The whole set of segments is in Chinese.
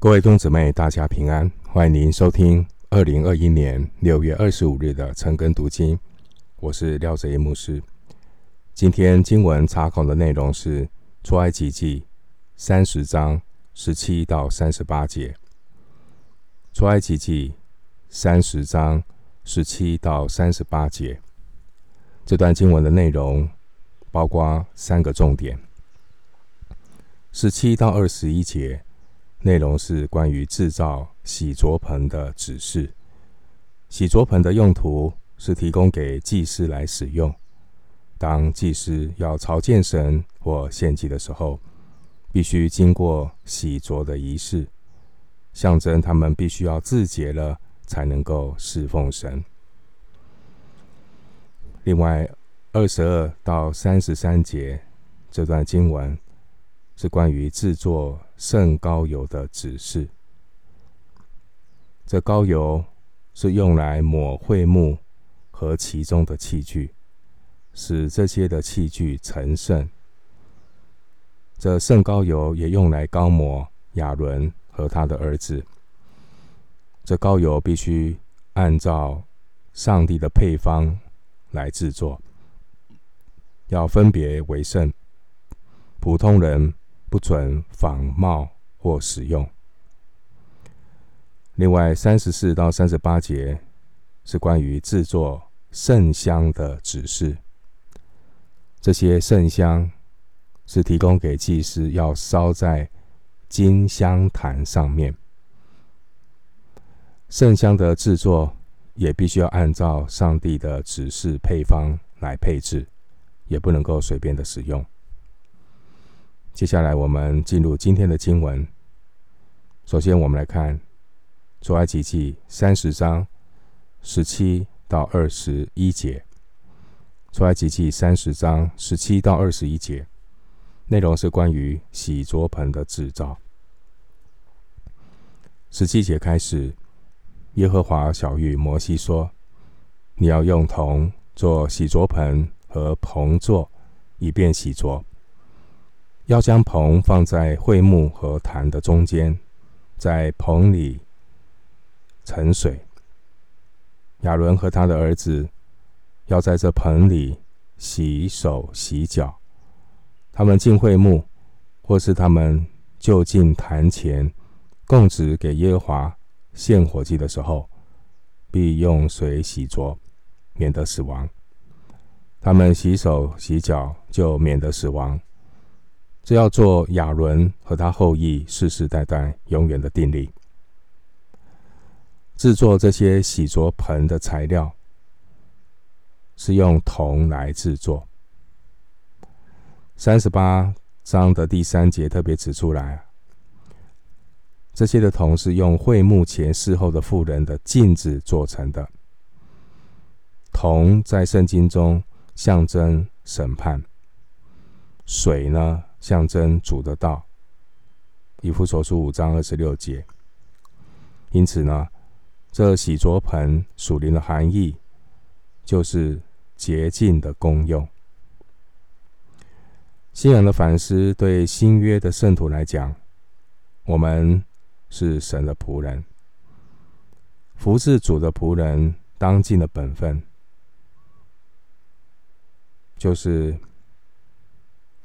各位弟兄姊妹，大家平安！欢迎您收听二零二一年六月二十五日的晨更读经。我是廖哲一牧师。今天经文查考的内容是《出埃及记》三十章十七到三十八节。《出埃及记》三十章十七到三十八节，这段经文的内容包括三个重点。十七到二十一节内容是关于制造洗濯盆的指示。洗濯盆的用途是提供给祭司来使用。当祭司要朝见神或献祭的时候，必须经过洗濯的仪式，象征他们必须要自洁了才能够侍奉神。另外，二十二到三十三节这段经文。是关于制作圣膏油的指示。这膏油是用来抹会木和其中的器具，使这些的器具成圣。这圣膏油也用来膏抹亚伦和他的儿子。这膏油必须按照上帝的配方来制作，要分别为圣，普通人。不准仿冒或使用。另外，三十四到三十八节是关于制作圣香的指示。这些圣香是提供给祭司要烧在金香坛上面。圣香的制作也必须要按照上帝的指示配方来配置，也不能够随便的使用。接下来，我们进入今天的经文。首先，我们来看《出埃及记》三十章十七到二十一节。《出埃及记》三十章十七到二十一节内容是关于洗濯盆的制造。十七节开始，耶和华晓諭摩西说：“你要用铜做洗濯盆和盆座，以便洗濯。”要将盆放在会幕和坛的中间，在盆里盛水。亚伦和他的儿子要在这盆里洗手洗脚。他们进会幕，或是他们就近坛前供职给耶和华献火祭的时候，必用水洗濯，免得死亡。他们洗手洗脚，就免得死亡。这要做亚伦和他后裔世世代代永远的定例。制作这些洗濯盆的材料是用铜来制作。三十八章的第三节特别指出来，这些的铜是用会幕前事后的妇人的镜子做成的。铜在圣经中象征审判，水呢？象征主的道，以弗所书五章二十六节。因此呢，这洗濯盆属灵的含义就是洁净的功用。信仰的反思，对新约的圣徒来讲，我们是神的仆人，服侍主的仆人当尽的本分，就是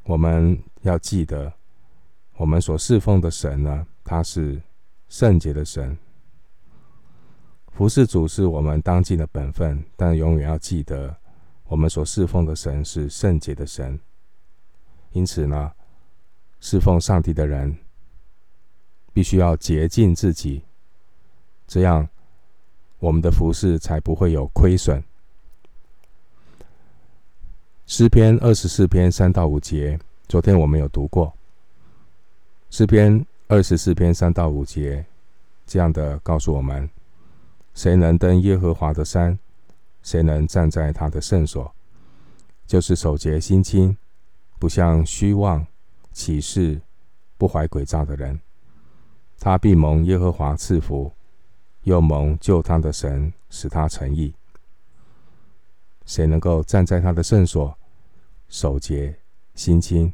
我们。要记得，我们所侍奉的神呢，他是圣洁的神。服侍主是我们当尽的本分，但永远要记得，我们所侍奉的神是圣洁的神。因此呢，侍奉上帝的人必须要洁净自己，这样我们的服侍才不会有亏损。诗篇二十四篇三到五节。昨天我们有读过诗篇二十四篇三到五节，这样的告诉我们：谁能登耶和华的山？谁能站在他的圣所？就是守节心清，不向虚妄起誓，不怀诡诈的人。他必蒙耶和华赐福，又蒙救他的神使他成义。谁能够站在他的圣所？守节心清。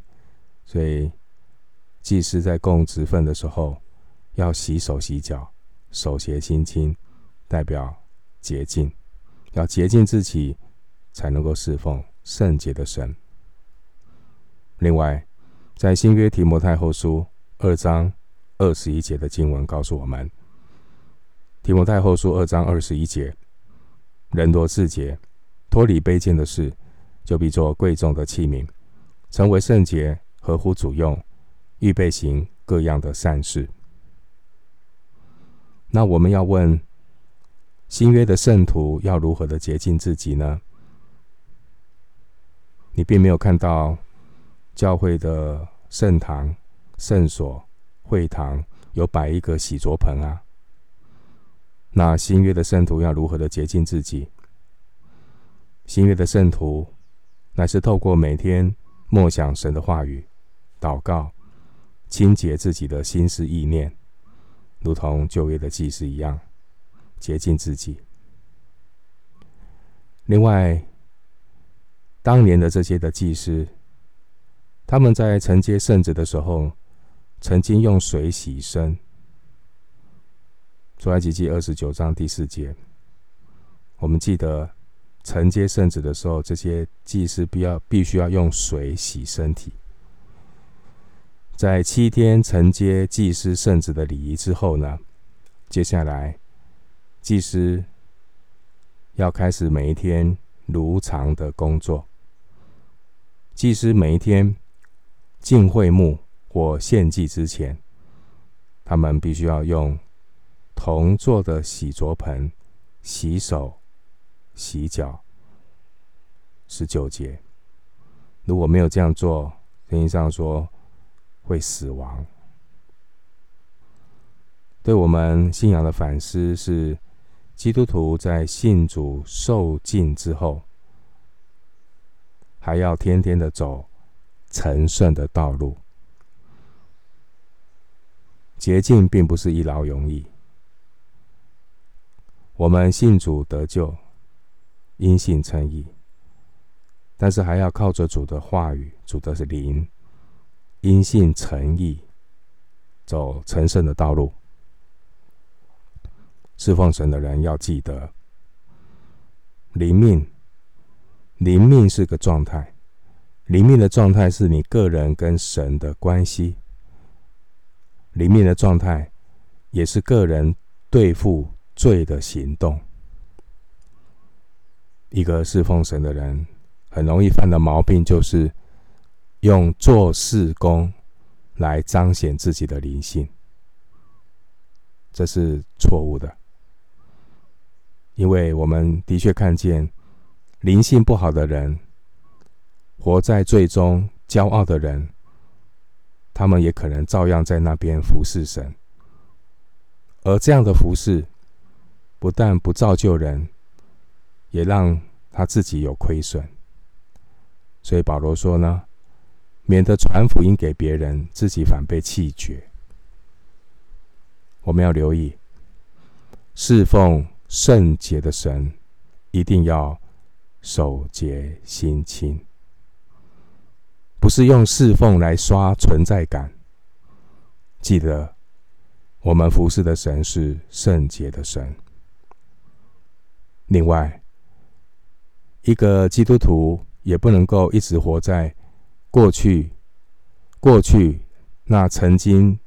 所以，祭司在供职份的时候，要洗手洗脚，手洁心清，代表洁净，要洁净自己，才能够侍奉圣洁的神。另外，在新约提摩太后书二章二十一节的经文告诉我们，提摩太后书二章二十一节，人多自洁，脱离卑贱的事，就必作贵重的器皿，成为圣洁，合乎主用，预备行各样的善事。那我们要问，新约的圣徒要如何的洁净自己呢？你并没有看到教会的圣堂、圣所、会堂有摆一个洗濯盆啊。那新约的圣徒要如何的洁净自己？新约的圣徒乃是透过每天默想神的话语、祷告，清洁自己的心思意念。如同旧约的祭司一样，洁净自己。另外，当年的这些的祭司，他们在承接圣职的时候，曾经用水洗身。出埃及记二十九章第四节，我们记得承接圣旨的时候，这些祭司必要必须要用水洗身体。在七天承接祭司圣旨的礼仪之后呢，接下来祭司要开始每一天如常的工作。祭司每一天进会幕或献祭之前，他们必须要用铜做的洗濯盆洗手、洗脚。十九节，如果没有这样做，圣经上说。会死亡。对我们信仰的反思是：基督徒在信主受尽之后，还要天天的走成圣的道路。捷径并不是一劳永逸。我们信主得救，因信称义，但是还要靠着主的话语，主的是灵。因信称义，走成圣的道路。侍奉神的人要记得，灵命，灵命是个状态，灵命的状态是你个人跟神的关系。灵命的状态也是个人对付罪的行动。一个侍奉神的人，很容易犯的毛病就是。用做事工来彰显自己的灵性，这是错误的。因为我们的确看见灵性不好的人，活在罪中、骄傲的人，他们也可能照样在那边服侍神。而这样的服侍，不但不造就人，也让他自己有亏损。所以保罗说呢，免得传福音给别人，自己反被弃绝。我们要留意，侍奉圣洁的神，一定要守洁心清，不是用侍奉来刷存在感。记得，我们服侍的神是圣洁的神。另外，一个基督徒也不能够一直活在。过去，过去那曾经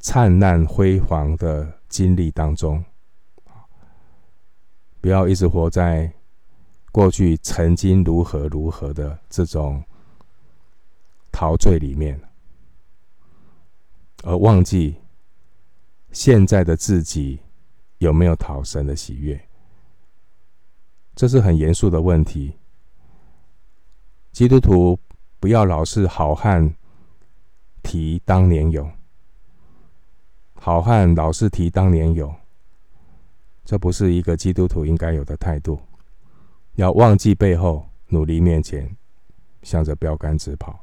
灿烂辉煌的经历当中，不要一直活在过去曾经如何如何的这种陶醉里面，而忘记现在的自己有没有讨神的喜悦，这是很严肃的问题。基督徒。不要老是好汉提当年勇，好汉老是提当年勇，这不是一个基督徒应该有的态度。要忘记背后，努力面前，向着标杆直跑。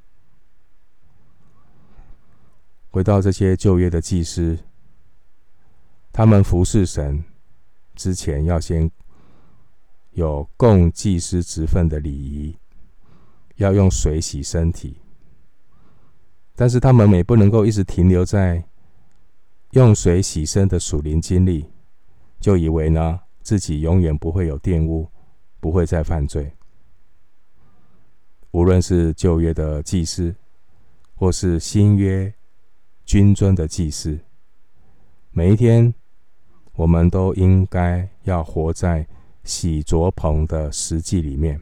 回到这些旧约的祭司，他们服侍神之前，要先有供祭司职分的礼仪。要用水洗身体，但是他们也不能够一直停留在用水洗身的属灵经历，就以为呢自己永远不会有玷污，不会再犯罪。无论是旧约的祭司，或是新约君尊的祭司，每一天，我们都应该要活在洗濯棚的实际里面。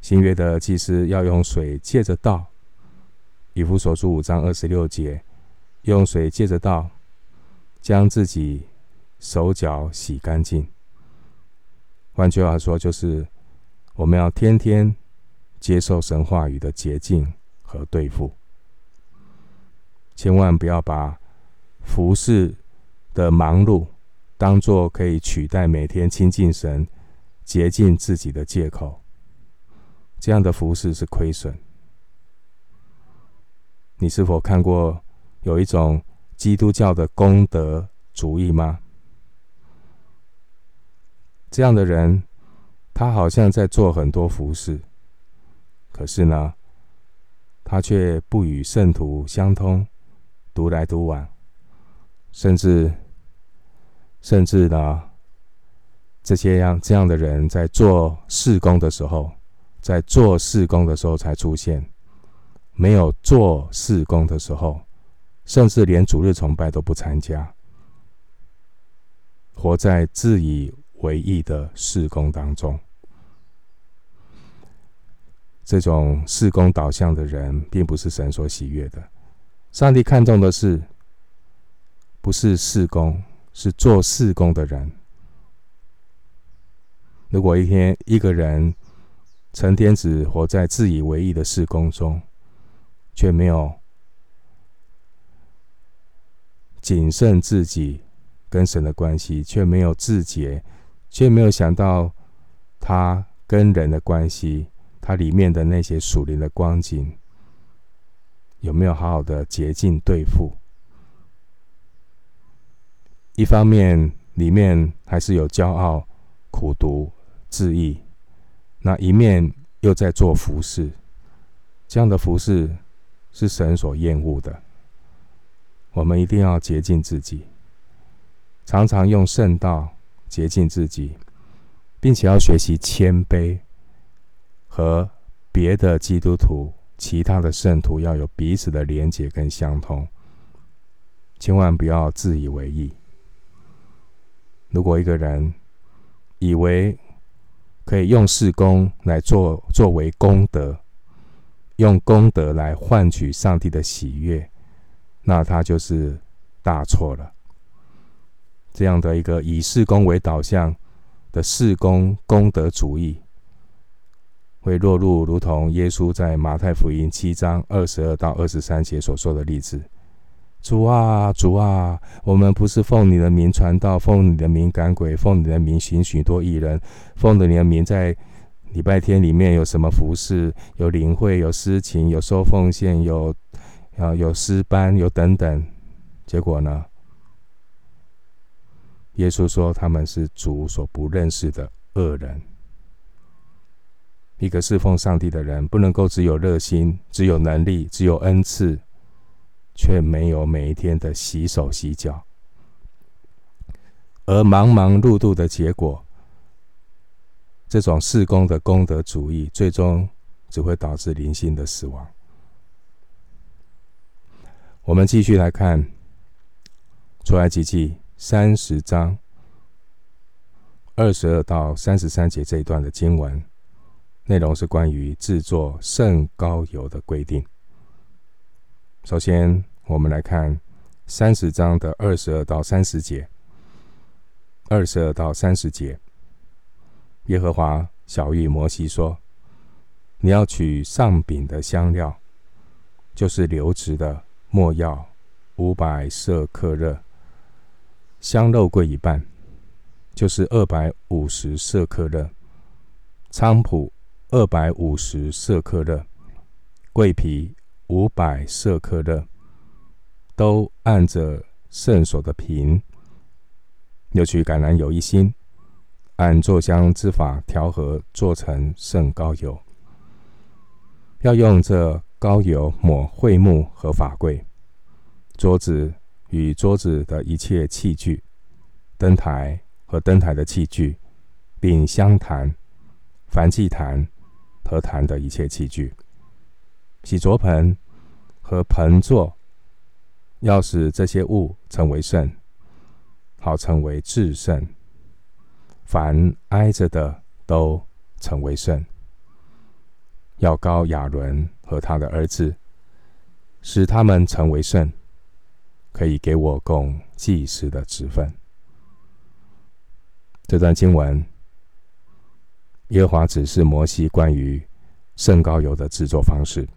新约的祭司要用水借着道，以弗所书五章二十六节，用水借着道，将自己手脚洗干净。换句话说，就是我们要天天接受神话语的洁净。和对付，千万不要把服侍的忙碌当作可以取代每天亲近神、洁净自己的借口。这样的服侍是亏损。你是否看过有一种基督教的功德主义吗？这样的人，他好像在做很多服侍，可是呢，他却不与圣徒相通，独来独往，甚至甚至呢，这些样这样的人在做事工的时候，在做事工的时候才出现，没有做事工的时候，甚至连主日崇拜都不参加，活在自以为义的事工当中。这种事工导向的人，并不是神所喜悦的。上帝看重的是，不是事工，是做事工的人。如果一天一个人成天只活在自以为义的事工中，却没有谨慎自己跟神的关系，却没有自洁，却没有想到他跟人的关系。它里面的那些属灵的光景，有没有好好的洁净对付？一方面里面还是有骄傲、苦读、自意，那一面又在做服事，这样的服事是神所厌恶的。我们一定要洁净自己，常常用圣道洁净自己，并且要学习谦卑。和别的基督徒、其他的圣徒要有彼此的连结跟相通，千万不要自以为意。如果一个人以为可以用事工来做作为功德，用功德来换取上帝的喜悦，那他就是大错了。这样的一个以事工为导向的事工功德主义。会落入如同耶稣在马太福音七章二十二到二十三节所说的例子：“主啊，主啊，我们不是奉你的名传道，奉你的名赶鬼，奉你的名行许多异人，奉你的名在礼拜天里面有什么服事？有领会，有司琴，有收奉献，有啊有诗班，有等等。结果呢？耶稣说他们是主所不认识的恶人。”一个侍奉上帝的人，不能够只有热心、只有能力、只有恩赐，却没有每一天的洗手洗脚，而忙忙碌碌的结果，这种事工的功德主义，最终只会导致灵性的死亡。我们继续来看出埃及记三十章二十二到三十三节这一段的经文。内容是关于制作圣膏油的规定。首先，我们来看三十章的二十二到三十节。二十二到三十节，耶和华晓諭摩西说：“你要取上饼的香料，就是流质的没药五百舍客勒，香肉桂一半，就是二百五十舍客勒，菖蒲。”二百五十舍客勒，桂皮五百舍克勒，都按着圣所的瓶。又取橄榄油一斤，按做香之法调和，做成圣膏油。要用这膏油抹桧木和法柜，桌子与桌子的一切器具，灯台和灯台的器具，并香坛、燔祭坛和坛的一切器具，洗濯盆和盆座，要使这些物成为圣，好成为至圣。凡挨着的都成为圣。要高亚伦和他的儿子，使他们成为圣，可以给我供祭司的职分。这段经文，耶和华指示摩西关于圣膏油的制作方式。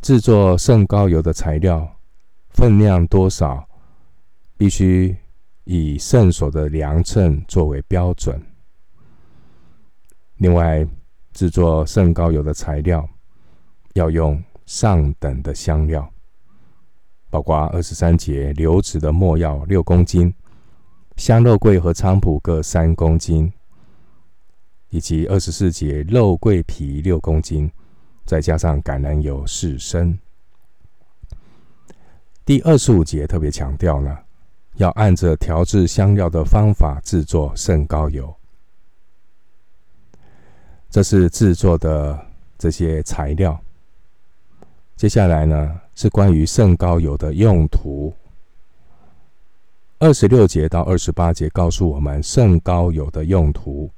制作圣膏油的材料分量多少，必须以圣所的量秤作为标准。另外，制作圣膏油的材料要用上等的香料，包括二十三节流质的没药六公斤，香肉桂和菖蒲各三公斤，以及二十四节肉桂皮六公斤，再加上橄榄油四升。第二十五节特别强调了，要按着调制香料的方法制作圣膏油。这是制作的这些材料。接下来呢，是关于圣膏油的用途。二十六节到二十八节告诉我们圣膏油的用途，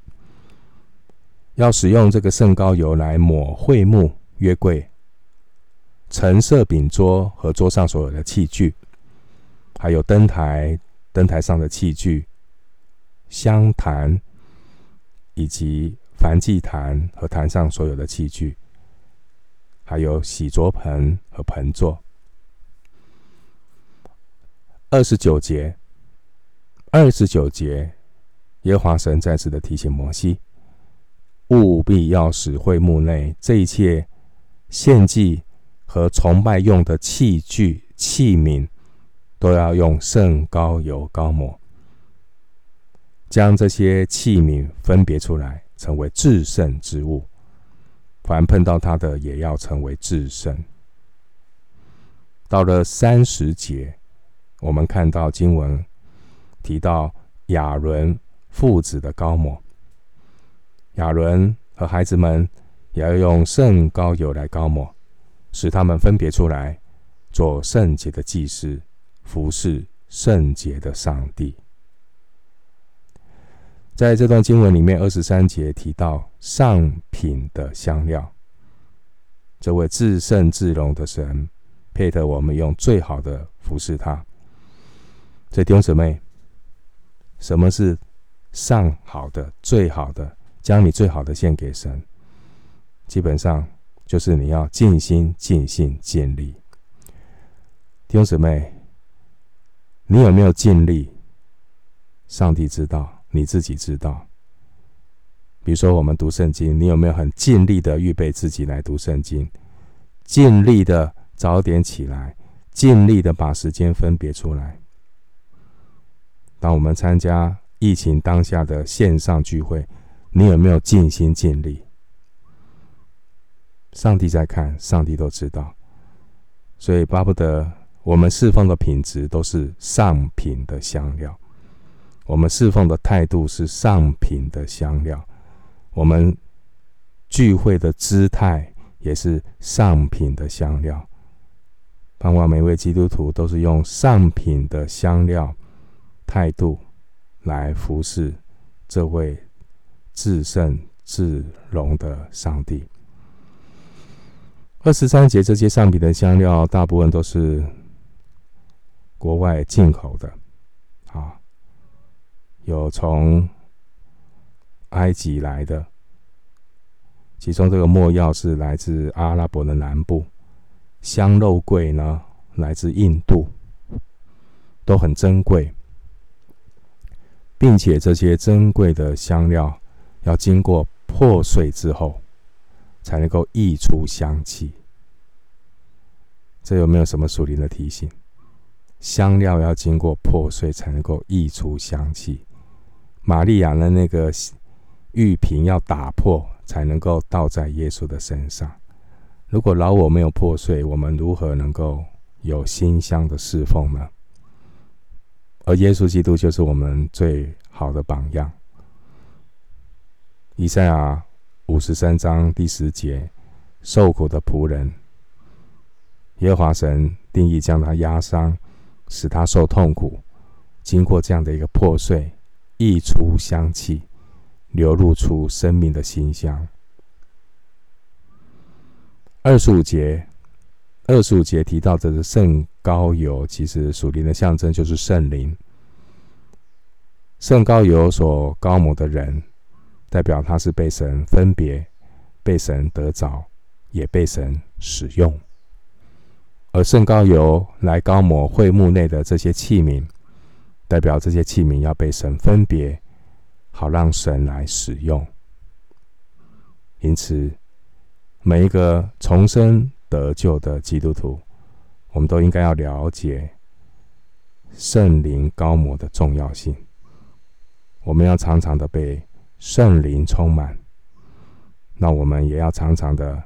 要使用这个圣膏油来抹会幕、约柜、橙色饼桌和桌上所有的器具，还有灯台、灯台上的器具、香坛以及。燔祭坛和坛上所有的器具，还有洗濯盆和盆座。二十九节，二十九节，耶和华神再次的提醒摩西，务必要使会幕内这一切献祭和崇拜用的器具器皿，都要用圣膏油膏抹，将这些器皿分别出来。成为至圣之物，凡碰到它的，也要成为至圣。到了三十节，我们看到经文提到亚伦父子的膏抹，亚伦和孩子们也要用圣膏油来膏抹，使他们分别出来，做圣洁的祭司，服侍圣洁的上帝。在这段经文里面，二十三节提到上品的香料，这位至圣至荣的神，配得我们用最好的服侍他。这弟兄姊妹，什么是上好的、最好的？将你最好的献给神，基本上就是你要尽心、尽性、尽力。弟兄姊妹，你有没有尽力？上帝知道。你自己知道，比如说我们读圣经，你有没有很尽力的预备自己来读圣经？尽力的早点起来，尽力的把时间分别出来。当我们参加疫情当下的线上聚会，你有没有尽心尽力？上帝在看，上帝都知道，所以巴不得我们侍奉的品质都是上品的香料。我们侍奉的态度是上品的香料，我们聚会的姿态也是上品的香料。盼望每位基督徒都是用上品的香料态度来服侍这位至圣至荣的上帝。二十三节这些上品的香料，大部分都是国外进口的，啊。有从埃及来的，其中这个没药是来自阿拉伯的南部，香肉桂呢来自印度，都很珍贵，并且这些珍贵的香料要经过破碎之后，才能够溢出香气。这有没有什么属灵的提醒？香料要经过破碎才能够溢出香气。玛利亚的那个玉瓶要打破，才能够倒在耶稣的身上。如果老我没有破碎，我们如何能够有馨香的侍奉呢？而耶稣基督就是我们最好的榜样。以赛亚五十三章第十节，受苦的仆人，耶和华神定义将他压伤，使他受痛苦，经过这样的一个破碎，溢出香气，流露出生命的馨香。二十五节，二十五节提到这是圣膏油，其实属灵的象征就是圣灵。圣膏油所膏抹的人。代表他是被神分别、被神得着，也被神使用。而圣膏油来高摩会幕内的这些器皿，代表这些器皿要被神分别，好让神来使用。因此，每一个重生得救的基督徒，我们都应该要了解圣灵高摩的重要性。我们要常常的被。圣灵充满，那我们也要常常的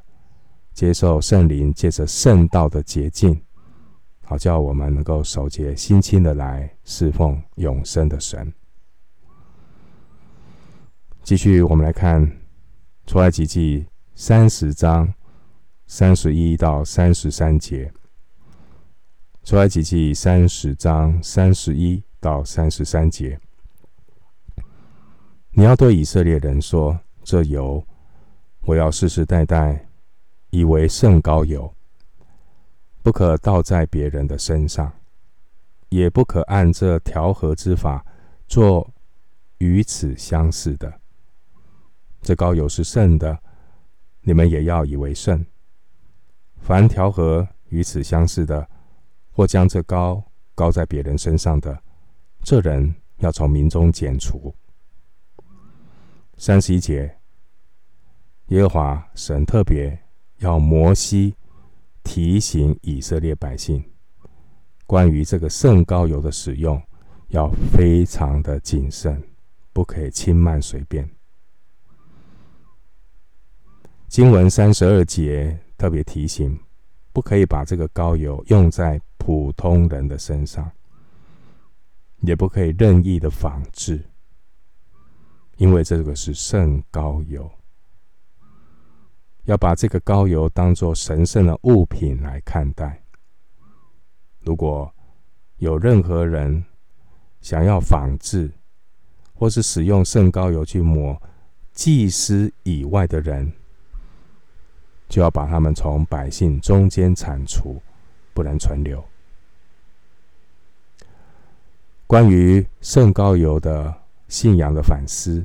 接受圣灵借着圣道的洁净，好叫我们能够守节心清的来侍奉永生的神。继续，我们来看出埃及记三十章三十一到三十三节。出埃及记三十章三十一到三十三节。你要对以色列人说：“这油，我要世世代代以为圣膏油，不可倒在别人的身上，也不可按这调和之法做与此相似的。这膏油是圣的，你们也要以为圣。凡调和与此相似的，或将这膏膏在别人身上的，这人要从民中剪除。”三十一节，耶和华神特别要摩西提醒以色列百姓，关于这个圣膏油的使用，要非常的谨慎，不可以轻慢随便。经文三十二节特别提醒，不可以把这个膏油用在普通人的身上，也不可以任意的仿制。因为这个是圣膏油，要把这个膏油当作神圣的物品来看待。如果有任何人想要仿制，或是使用圣膏油去抹祭司以外的人，就要把他们从百姓中间铲除，不能存留。关于圣膏油的。信仰的反思。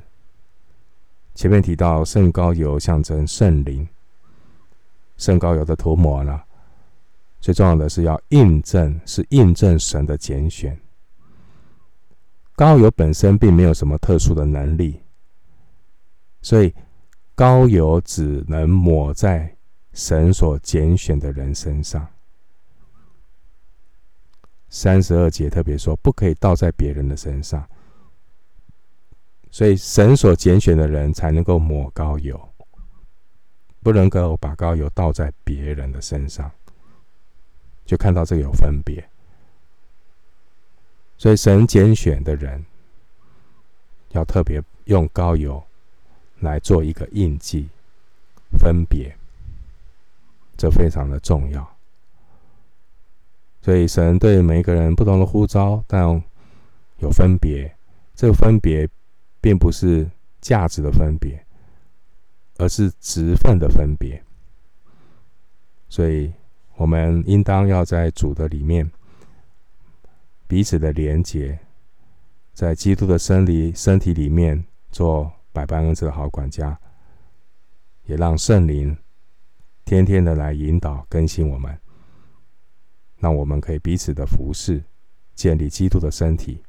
前面提到圣膏油象征圣灵，圣膏油的涂抹呢，最重要的是要印证，是印证神的拣选。膏油本身并没有什么特殊的能力，所以膏油只能抹在神所拣选的人身上。三十二节特别说，不可以倒在别人的身上。所以，神所拣选的人才能够抹膏油，不能够把膏油倒在别人的身上，就看到这个有分别。所以，神拣选的人要特别用膏油来做一个印记，分别，这非常的重要。所以，神对每一个人不同的呼召，但有分别，这个分别。并不是价值的分别，而是职分的分别。所以，我们应当要在主的里面彼此的连结，在基督的身体身体里面做百般恩赐的好管家，也让圣灵天天的来引导更新我们，让我们可以彼此的服侍，建立基督的身体。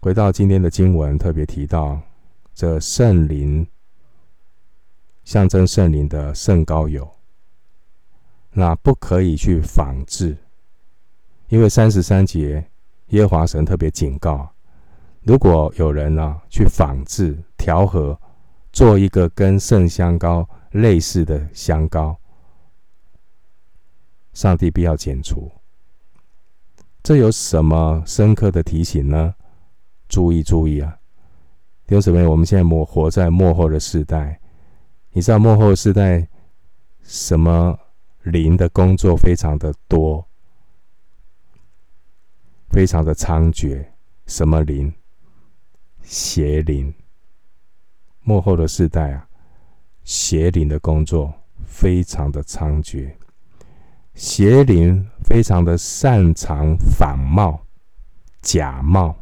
回到今天的经文，特别提到这圣灵象征圣灵的圣膏油，那不可以去仿制，因为三十三节耶和华神特别警告，如果有人呢、啊、去仿制调和，做一个跟圣香膏类似的香膏，上帝必要剪除。这有什么深刻的提醒呢？注意注意啊，弟兄姊妹，我们现在末活在幕后的世代，你知道幕后的世代什么灵的工作非常的多，非常的猖獗。什么灵？邪灵。幕后的世代啊，邪灵的工作非常的猖獗。邪灵非常的擅长仿冒、假冒，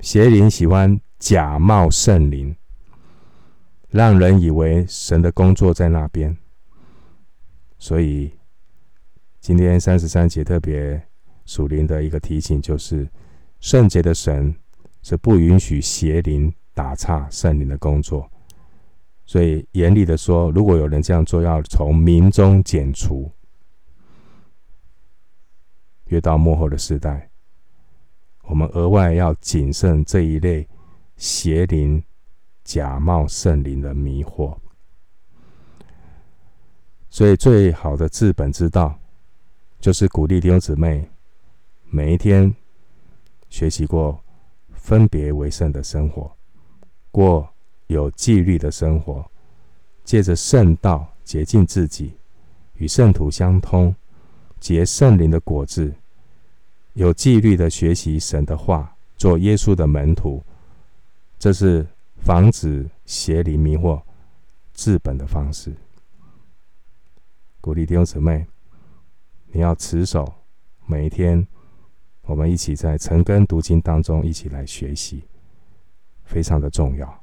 邪灵喜欢假冒圣灵，让人以为神的工作在那边。所以，今天三十三节特别属灵的一个提醒，就是圣洁的神是不允许邪灵打岔圣灵的工作。所以严厉的说，如果有人这样做，要从民中剪除。越到末后的时代，我们额外要谨慎这一类邪灵、假冒圣灵的迷惑。所以，最好的治本之道，就是鼓励弟兄姊妹每一天学习过分别为圣的生活，过有纪律的生活，借着圣道洁净自己，与圣徒相通。结圣灵的果子，有纪律的学习神的话，做耶稣的门徒，这是防止邪灵迷惑治本的方式。鼓励弟兄姊妹，你要持守每一天，我们一起在晨更读经当中一起来学习，非常的重要。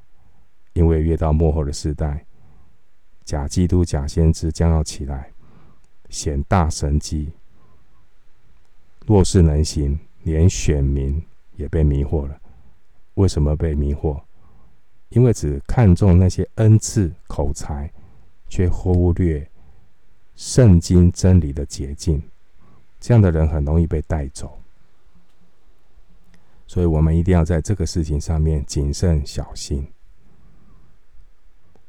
因为越到末后的时代，假基督、假先知将要起来。显大神迹，若是能行，连选民也被迷惑了。为什么被迷惑？因为只看重那些恩赐、口才，却忽略圣经真理的捷径。这样的人很容易被带走。所以我们一定要在这个事情上面谨慎小心。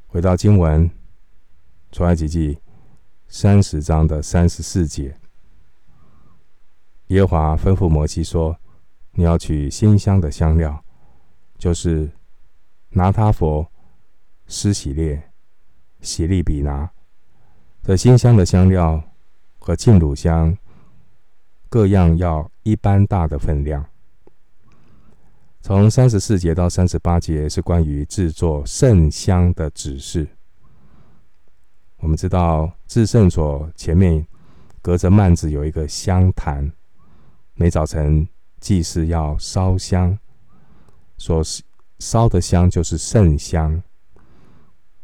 回到经文，出埃及记。三十章的三十四节，耶和华吩咐摩西说：“你要取馨香的香料，就是拿他佛、施洗列、洗利比拿这馨香的香料和净乳香，各样要一般大的分量。”从三十四节到三十八节是关于制作圣香的指示。我们知道，至圣所前面隔着幔子有一个香坛，每早晨祭司要烧香，所烧的香就是圣香。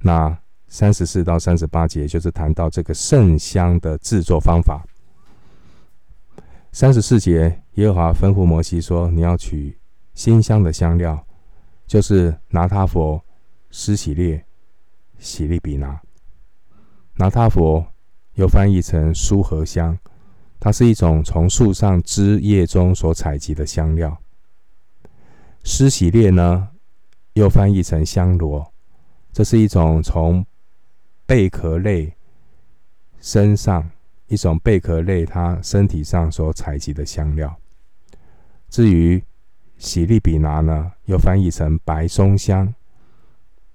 那三十四到三十八节就是谈到这个圣香的制作方法。三十四节，耶和华吩咐摩西说：“你要取馨香的香料，就是拿他佛、施洗列、洗利比拿。”拿他佛又翻译成苏合香，它是一种从树上枝叶中所采集的香料。施洗列呢，又翻译成香罗，这是一种从贝壳类身上一种贝壳类它身体上所采集的香料。至于洗利比拿呢，又翻译成白松香，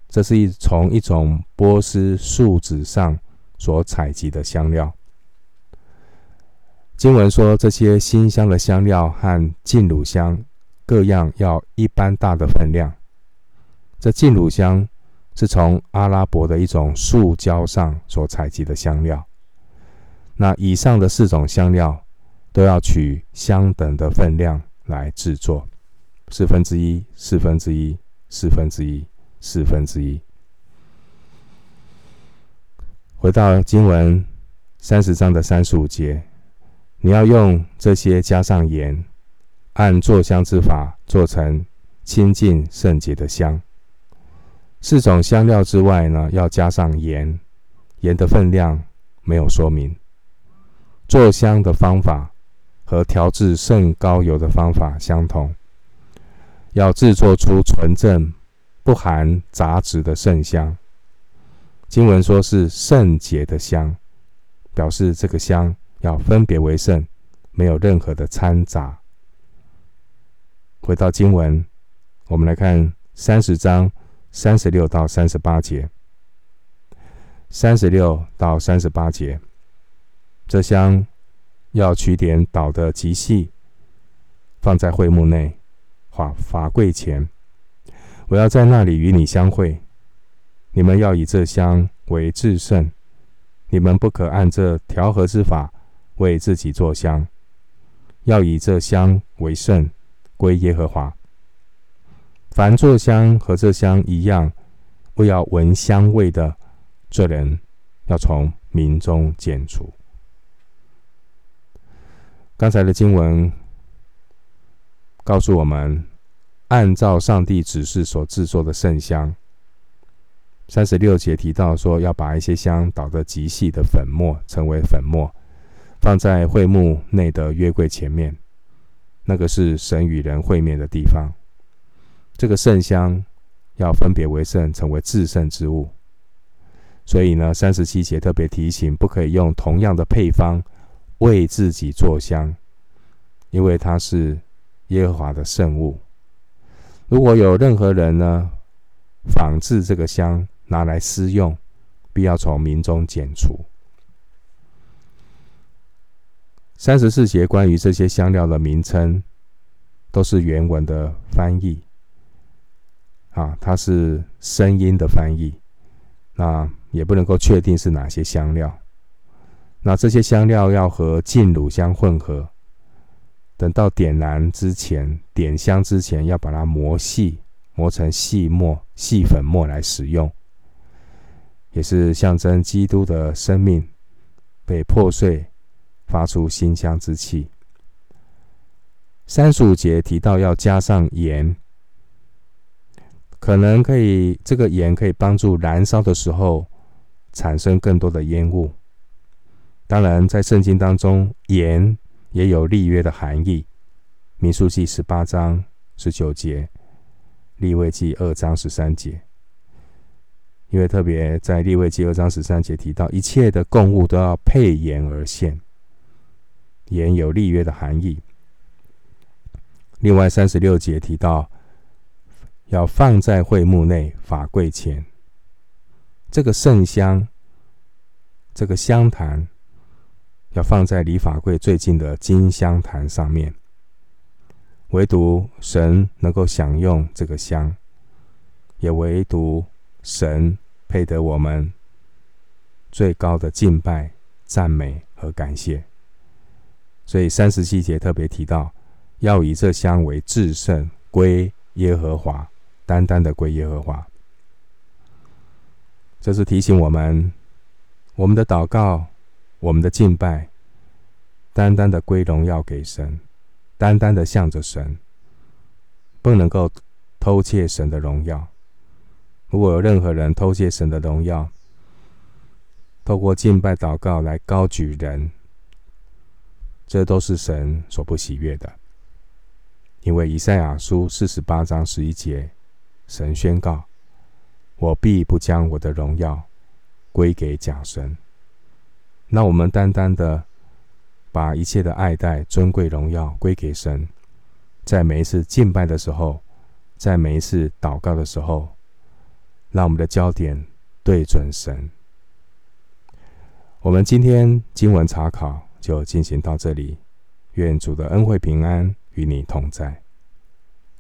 这是一从一种波斯树脂上。所采集的香料，经文说，这些新香的香料和净乳香各样要一般大的分量。这净乳香是从阿拉伯的一种树胶上所采集的香料。那以上的四种香料都要取相等的分量来制作，四分之一、四分之一、四分之一、四分之一。回到经文三十章的三十五节，你要用这些加上盐，按做香之法做成清净圣洁的香。四种香料之外呢，要加上盐，盐的分量没有说明。做香的方法和调制圣膏油的方法相同，要制作出纯正、不含杂质的圣香。经文说是圣洁的香，表示这个香要分别为圣，没有任何的掺杂。回到经文，我们来看三十章三十六到三十八节。三十六到三十八节，这香要取点捣的极细，放在会幕内，法法柜前。我要在那里与你相会。你们要以这香为至圣，你们不可按这调和之法为自己做香，要以这香为圣，归耶和华。凡做香和这香一样，为要闻香味的。这人要从民中剪除。刚才的经文告诉我们，按照上帝指示所制作的圣香，三十六节提到说，要把一些香捣得极细的粉末，成为粉末，放在会幕内的约柜前面。那个是神与人会面的地方。这个圣香要分别为圣，成为至圣之物。所以呢，三十七节特别提醒，不可以用同样的配方为自己做香，因为它是耶和华的圣物。如果有任何人呢仿制这个香拿来私用，必要从民中剪除。三十四节关于这些香料的名称，都是原文的翻译，啊，它是声音的翻译，那。也不能够确定是哪些香料。那这些香料要和浸乳香混合，等到点燃之前、点香之前，要把它磨细，磨成细末、细粉末来使用，也是象征基督的生命被破碎，发出馨香之气。三十五节提到要加上盐，可能可以，这个盐可以帮助燃烧的时候。产生更多的烟雾。当然，在圣经当中，盐也有立约的含义。民数记十八章十九节，立位记二章十三节。因为特别在立位记二章十三节提到，一切的供物都要配盐而献，言有立约的含义。另外，三十六节提到要放在会幕内法柜前。这个圣香，这个香坛要放在离法柜最近的金香坛上面。唯独神能够享用这个香，也唯独神配得我们最高的敬拜、赞美和感谢。所以三十七节特别提到，要以这香为至圣，归耶和华，单单的归耶和华。这是提醒我们，我们的祷告、我们的敬拜，单单的归荣耀给神，单单的向着神，不能够偷窃神的荣耀。如果有任何人偷窃神的荣耀，透过敬拜祷告来高举人，这都是神所不喜悦的。因为以赛亚书四十八章十一节，神宣告。我必不将我的荣耀归给假神。那我们单单的把一切的爱戴、尊贵、荣耀归给神，在每一次敬拜的时候，在每一次祷告的时候，让我们的焦点对准神。我们今天经文查考就进行到这里，愿主的恩惠平安与你同在。